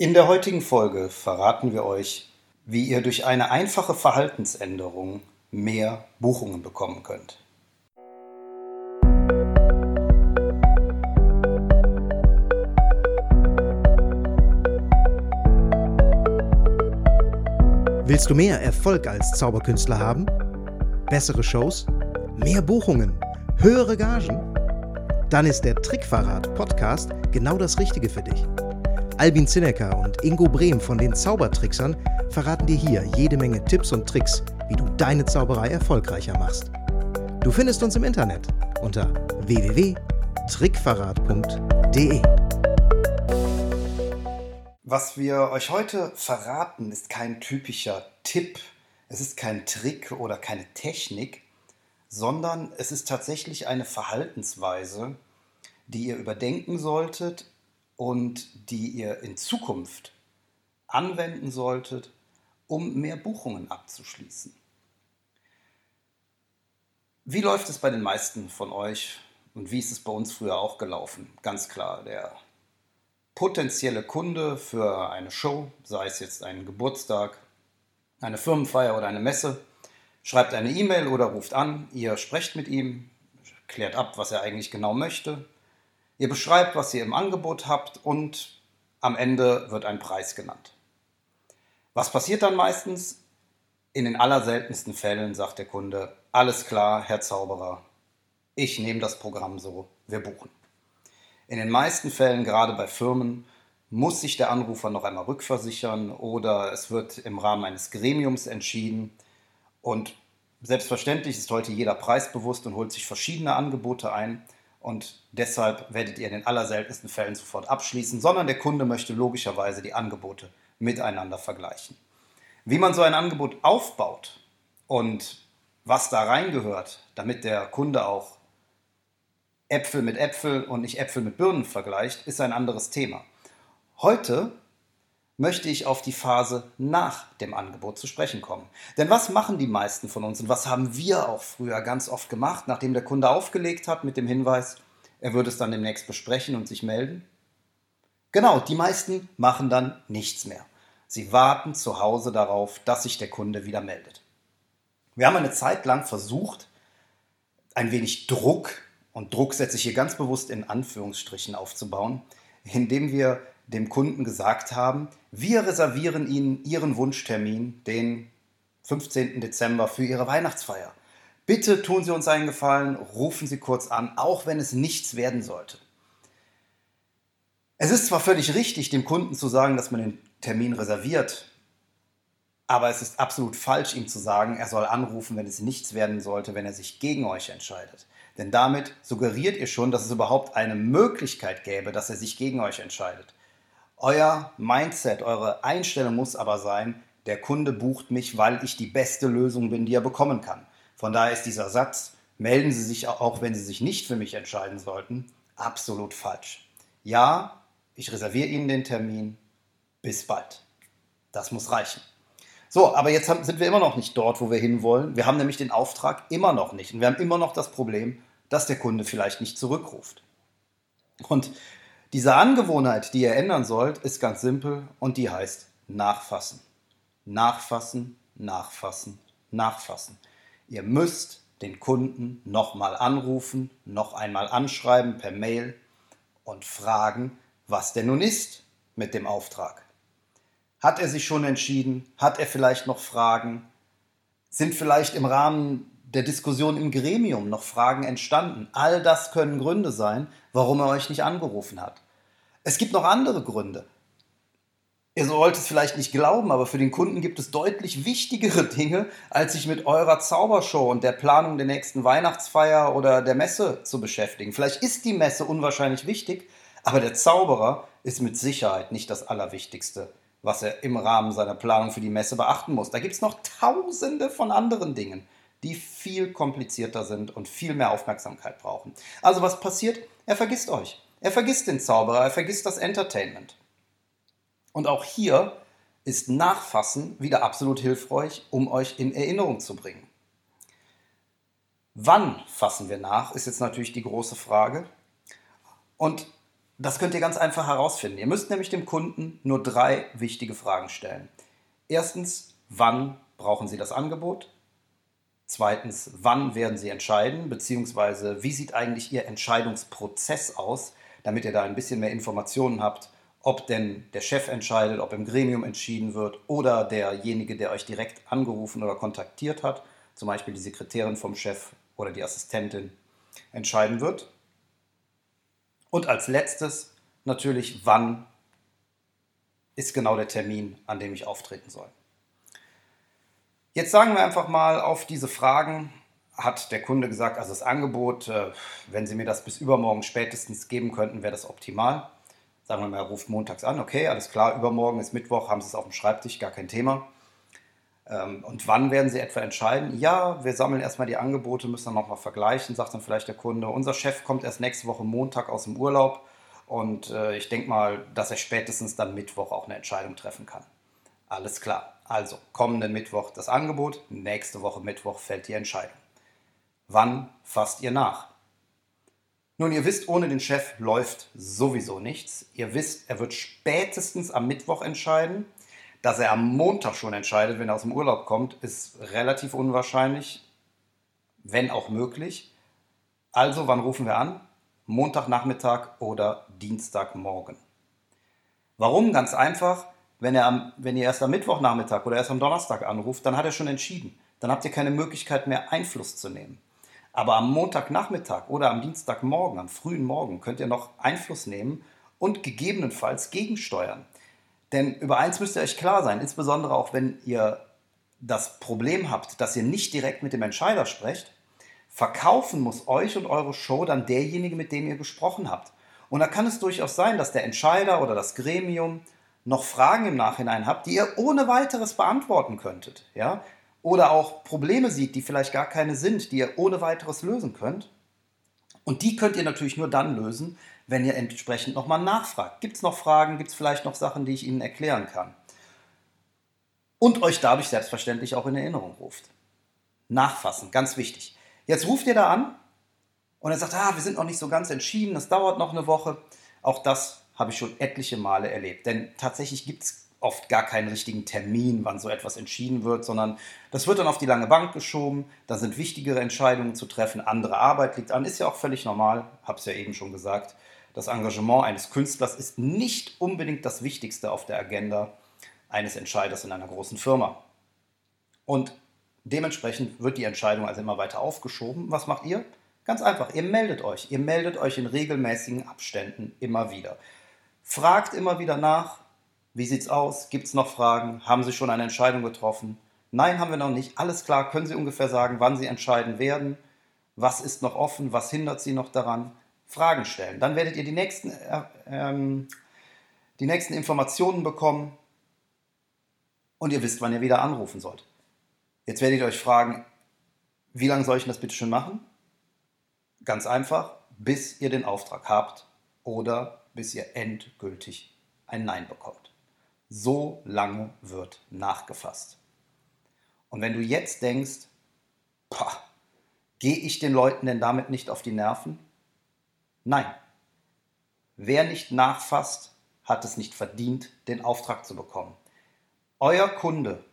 In der heutigen Folge verraten wir euch, wie ihr durch eine einfache Verhaltensänderung mehr Buchungen bekommen könnt. Willst du mehr Erfolg als Zauberkünstler haben? Bessere Shows? Mehr Buchungen? Höhere Gagen? Dann ist der Trickverrat Podcast genau das Richtige für dich. Albin Zinecker und Ingo Brehm von den Zaubertricksern verraten dir hier jede Menge Tipps und Tricks, wie du deine Zauberei erfolgreicher machst. Du findest uns im Internet unter www.trickverrat.de. Was wir euch heute verraten, ist kein typischer Tipp, es ist kein Trick oder keine Technik, sondern es ist tatsächlich eine Verhaltensweise, die ihr überdenken solltet und die ihr in Zukunft anwenden solltet, um mehr Buchungen abzuschließen. Wie läuft es bei den meisten von euch und wie ist es bei uns früher auch gelaufen? Ganz klar, der potenzielle Kunde für eine Show, sei es jetzt ein Geburtstag, eine Firmenfeier oder eine Messe, schreibt eine E-Mail oder ruft an, ihr sprecht mit ihm, klärt ab, was er eigentlich genau möchte, Ihr beschreibt, was ihr im Angebot habt und am Ende wird ein Preis genannt. Was passiert dann meistens? In den allerseltensten Fällen sagt der Kunde, alles klar, Herr Zauberer, ich nehme das Programm so, wir buchen. In den meisten Fällen, gerade bei Firmen, muss sich der Anrufer noch einmal rückversichern oder es wird im Rahmen eines Gremiums entschieden. Und selbstverständlich ist heute jeder preisbewusst und holt sich verschiedene Angebote ein und deshalb werdet ihr in den allerseltensten Fällen sofort abschließen, sondern der Kunde möchte logischerweise die Angebote miteinander vergleichen. Wie man so ein Angebot aufbaut und was da reingehört, damit der Kunde auch Äpfel mit Äpfel und nicht Äpfel mit Birnen vergleicht, ist ein anderes Thema. Heute möchte ich auf die Phase nach dem Angebot zu sprechen kommen. Denn was machen die meisten von uns und was haben wir auch früher ganz oft gemacht, nachdem der Kunde aufgelegt hat mit dem Hinweis, er würde es dann demnächst besprechen und sich melden? Genau, die meisten machen dann nichts mehr. Sie warten zu Hause darauf, dass sich der Kunde wieder meldet. Wir haben eine Zeit lang versucht, ein wenig Druck, und Druck setze ich hier ganz bewusst in Anführungsstrichen aufzubauen, indem wir dem Kunden gesagt haben, wir reservieren Ihnen Ihren Wunschtermin, den 15. Dezember, für Ihre Weihnachtsfeier. Bitte tun Sie uns einen Gefallen, rufen Sie kurz an, auch wenn es nichts werden sollte. Es ist zwar völlig richtig, dem Kunden zu sagen, dass man den Termin reserviert, aber es ist absolut falsch, ihm zu sagen, er soll anrufen, wenn es nichts werden sollte, wenn er sich gegen euch entscheidet. Denn damit suggeriert ihr schon, dass es überhaupt eine Möglichkeit gäbe, dass er sich gegen euch entscheidet. Euer Mindset, eure Einstellung muss aber sein, der Kunde bucht mich, weil ich die beste Lösung bin, die er bekommen kann. Von daher ist dieser Satz, melden Sie sich auch, wenn Sie sich nicht für mich entscheiden sollten, absolut falsch. Ja, ich reserviere Ihnen den Termin. Bis bald. Das muss reichen. So, aber jetzt sind wir immer noch nicht dort, wo wir hinwollen. Wir haben nämlich den Auftrag immer noch nicht. Und wir haben immer noch das Problem, dass der Kunde vielleicht nicht zurückruft. Und diese Angewohnheit, die ihr ändern sollt, ist ganz simpel und die heißt nachfassen. Nachfassen, nachfassen, nachfassen. Ihr müsst den Kunden nochmal anrufen, noch einmal anschreiben per Mail und fragen, was denn nun ist mit dem Auftrag. Hat er sich schon entschieden? Hat er vielleicht noch Fragen? Sind vielleicht im Rahmen der Diskussion im Gremium noch Fragen entstanden. All das können Gründe sein, warum er euch nicht angerufen hat. Es gibt noch andere Gründe. Ihr sollt es vielleicht nicht glauben, aber für den Kunden gibt es deutlich wichtigere Dinge, als sich mit eurer Zaubershow und der Planung der nächsten Weihnachtsfeier oder der Messe zu beschäftigen. Vielleicht ist die Messe unwahrscheinlich wichtig, aber der Zauberer ist mit Sicherheit nicht das Allerwichtigste, was er im Rahmen seiner Planung für die Messe beachten muss. Da gibt es noch tausende von anderen Dingen, die viel komplizierter sind und viel mehr Aufmerksamkeit brauchen. Also was passiert? Er vergisst euch. Er vergisst den Zauberer, er vergisst das Entertainment. Und auch hier ist Nachfassen wieder absolut hilfreich, um euch in Erinnerung zu bringen. Wann fassen wir nach, ist jetzt natürlich die große Frage. Und Das könnt ihr ganz einfach herausfinden. Ihr müsst nämlich dem Kunden nur drei wichtige Fragen stellen. Erstens, wann brauchen Sie das Angebot? Zweitens, wann werden Sie entscheiden? Beziehungsweise, wie sieht eigentlich Ihr Entscheidungsprozess aus, damit ihr da ein bisschen mehr Informationen habt, ob denn der Chef entscheidet, ob im Gremium entschieden wird oder derjenige, der euch direkt angerufen oder kontaktiert hat, zum Beispiel die Sekretärin vom Chef oder die Assistentin, entscheiden wird. Und als letztes natürlich, wann ist genau der Termin, an dem ich auftreten soll. Jetzt sagen wir einfach mal auf diese Fragen, hat der Kunde gesagt, also das Angebot, äh, wenn Sie mir das bis übermorgen spätestens geben könnten, wäre das optimal. Sagen wir mal, er ruft montags an, okay, alles klar, übermorgen ist Mittwoch, haben Sie es auf dem Schreibtisch, gar kein Thema. Ähm, und wann werden Sie etwa entscheiden? Ja, wir sammeln erstmal die Angebote, müssen dann nochmal vergleichen, sagt dann vielleicht der Kunde. Unser Chef kommt erst nächste Woche Montag aus dem Urlaub und äh, ich denke mal, dass er spätestens dann Mittwoch auch eine Entscheidung treffen kann. Alles klar. Also kommenden Mittwoch das Angebot, nächste Woche Mittwoch fällt die Entscheidung. Wann fasst ihr nach? Nun, ihr wisst, ohne den Chef läuft sowieso nichts. Ihr wisst, er wird spätestens am Mittwoch entscheiden dass er am Montag schon entscheidet, wenn er aus dem Urlaub kommt, ist relativ unwahrscheinlich, wenn auch möglich. Also, wann rufen wir an? Montagnachmittag oder Dienstagmorgen. Warum? Ganz einfach. Wenn, er am, wenn ihr erst am Mittwochnachmittag oder erst am Donnerstag anruft, dann hat er schon entschieden. Dann habt ihr keine Möglichkeit mehr, Einfluss zu nehmen. Aber am Montagnachmittag oder am Dienstagmorgen, am frühen Morgen, könnt ihr noch Einfluss nehmen und gegebenenfalls gegensteuern. Denn über eins müsst ihr euch klar sein, insbesondere auch wenn ihr das Problem habt, dass ihr nicht direkt mit dem Entscheider sprecht, verkaufen muss euch und eure Show dann derjenige, mit dem ihr gesprochen habt. Und da kann es durchaus sein, dass der Entscheider oder das Gremium noch Fragen im Nachhinein habt, die ihr ohne weiteres beantworten könntet. Ja? Oder auch Probleme sieht, die vielleicht gar keine sind, die ihr ohne weiteres lösen könnt. Und die könnt ihr natürlich nur dann lösen, wenn ihr entsprechend nochmal nachfragt. Gibt es noch Fragen? Gibt es vielleicht noch Sachen, die ich Ihnen erklären kann? Und euch dadurch selbstverständlich auch in Erinnerung ruft. Nachfassen, ganz wichtig. Jetzt ruft ihr da an und er sagt, ah, wir sind noch nicht so ganz entschieden, das dauert noch eine Woche. Auch das habe ich schon etliche Male erlebt. Denn tatsächlich gibt es oft gar keinen richtigen Termin, wann so etwas entschieden wird, sondern das wird dann auf die lange Bank geschoben. Da sind wichtigere Entscheidungen zu treffen, andere Arbeit liegt an, ist ja auch völlig normal, habe es ja eben schon gesagt. Das Engagement eines Künstlers ist nicht unbedingt das Wichtigste auf der Agenda eines Entscheiders in einer großen Firma. Und dementsprechend wird die Entscheidung also immer weiter aufgeschoben. Was macht ihr? Ganz einfach, ihr meldet euch. Ihr meldet euch in regelmäßigen Abständen immer wieder. Fragt immer wieder nach, wie sieht's aus? Gibt es noch Fragen? Haben Sie schon eine Entscheidung getroffen? Nein, haben wir noch nicht. Alles klar, können Sie ungefähr sagen, wann Sie entscheiden werden? Was ist noch offen? Was hindert Sie noch daran? Fragen stellen. Dann werdet ihr die nächsten, äh, ähm, die nächsten Informationen bekommen und ihr wisst, wann ihr wieder anrufen sollt. Jetzt werdet ihr euch fragen, wie lange soll ich das bitte schon machen? Ganz einfach, bis ihr den Auftrag habt oder bis ihr endgültig ein Nein bekommt. So lange wird nachgefasst. Und wenn du jetzt denkst, gehe ich den Leuten denn damit nicht auf die Nerven? Nein. Wer nicht nachfasst, hat es nicht verdient, den Auftrag zu bekommen. Euer Kunde,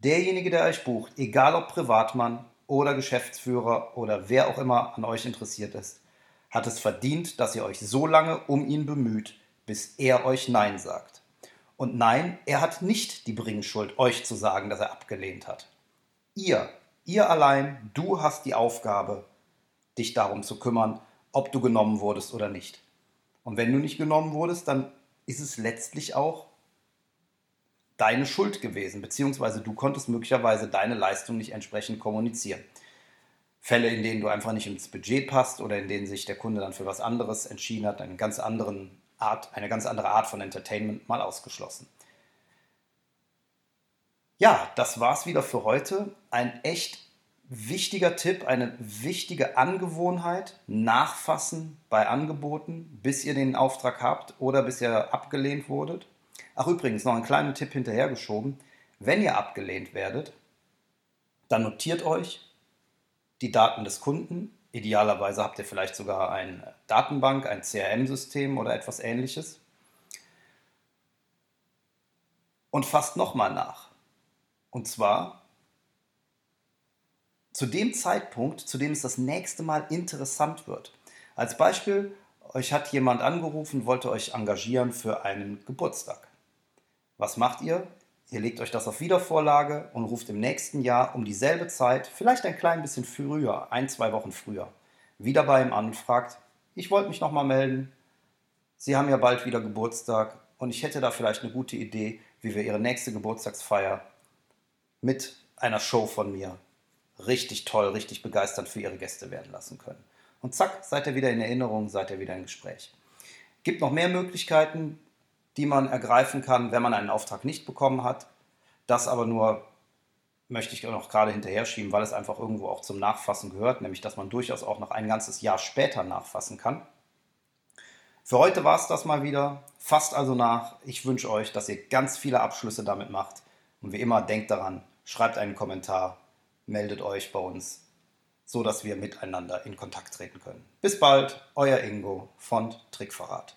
derjenige, der euch bucht, egal ob Privatmann oder Geschäftsführer oder wer auch immer an euch interessiert ist, hat es verdient, dass ihr euch so lange um ihn bemüht, bis er euch Nein sagt. Und nein, er hat nicht die Bringschuld, euch zu sagen, dass er abgelehnt hat. Ihr, ihr allein, du hast die Aufgabe, dich darum zu kümmern ob du genommen wurdest oder nicht. Und wenn du nicht genommen wurdest, dann ist es letztlich auch deine Schuld gewesen, beziehungsweise du konntest möglicherweise deine Leistung nicht entsprechend kommunizieren. Fälle, in denen du einfach nicht ins Budget passt oder in denen sich der Kunde dann für was anderes entschieden hat, eine ganz, anderen Art, eine ganz andere Art von Entertainment mal ausgeschlossen. Ja, das war's wieder für heute. Ein echt wichtiger Tipp, eine wichtige Angewohnheit, nachfassen bei Angeboten, bis ihr den Auftrag habt oder bis ihr abgelehnt wurdet. Ach übrigens, noch einen kleinen Tipp hinterhergeschoben. Wenn ihr abgelehnt werdet, dann notiert euch die Daten des Kunden Idealerweise habt ihr vielleicht sogar eine Datenbank, ein CRM-System oder etwas ähnliches. Und fasst nochmal nach. Und zwar zu dem Zeitpunkt, zu dem es das nächste Mal interessant wird. Als Beispiel, euch hat jemand angerufen, wollte euch engagieren für einen Geburtstag. Was macht ihr? Ihr legt euch das auf Wiedervorlage und ruft im nächsten Jahr um dieselbe Zeit, vielleicht ein klein bisschen früher, ein, zwei Wochen früher, wieder bei ihm an und fragt, ich wollte mich nochmal melden, Sie haben ja bald wieder Geburtstag und ich hätte da vielleicht eine gute Idee, wie wir Ihre nächste Geburtstagsfeier mit einer Show von mir richtig toll, richtig begeisternd für Ihre Gäste werden lassen können. Und zack, seid ihr wieder in Erinnerung, seid ihr wieder im Gespräch. Gibt noch mehr Möglichkeiten, die man ergreifen kann, wenn man einen Auftrag nicht bekommen hat. Das aber nur möchte ich noch gerade hinterher schieben, weil es einfach irgendwo auch zum Nachfassen gehört, nämlich dass man durchaus auch noch ein ganzes Jahr später nachfassen kann. Für heute war es das mal wieder. Fasst also nach. Ich wünsche euch, dass ihr ganz viele Abschlüsse damit macht. Und wie immer, denkt daran, schreibt einen Kommentar, meldet euch bei uns, so dass wir miteinander in Kontakt treten können. Bis bald, euer Ingo von Trickverrat.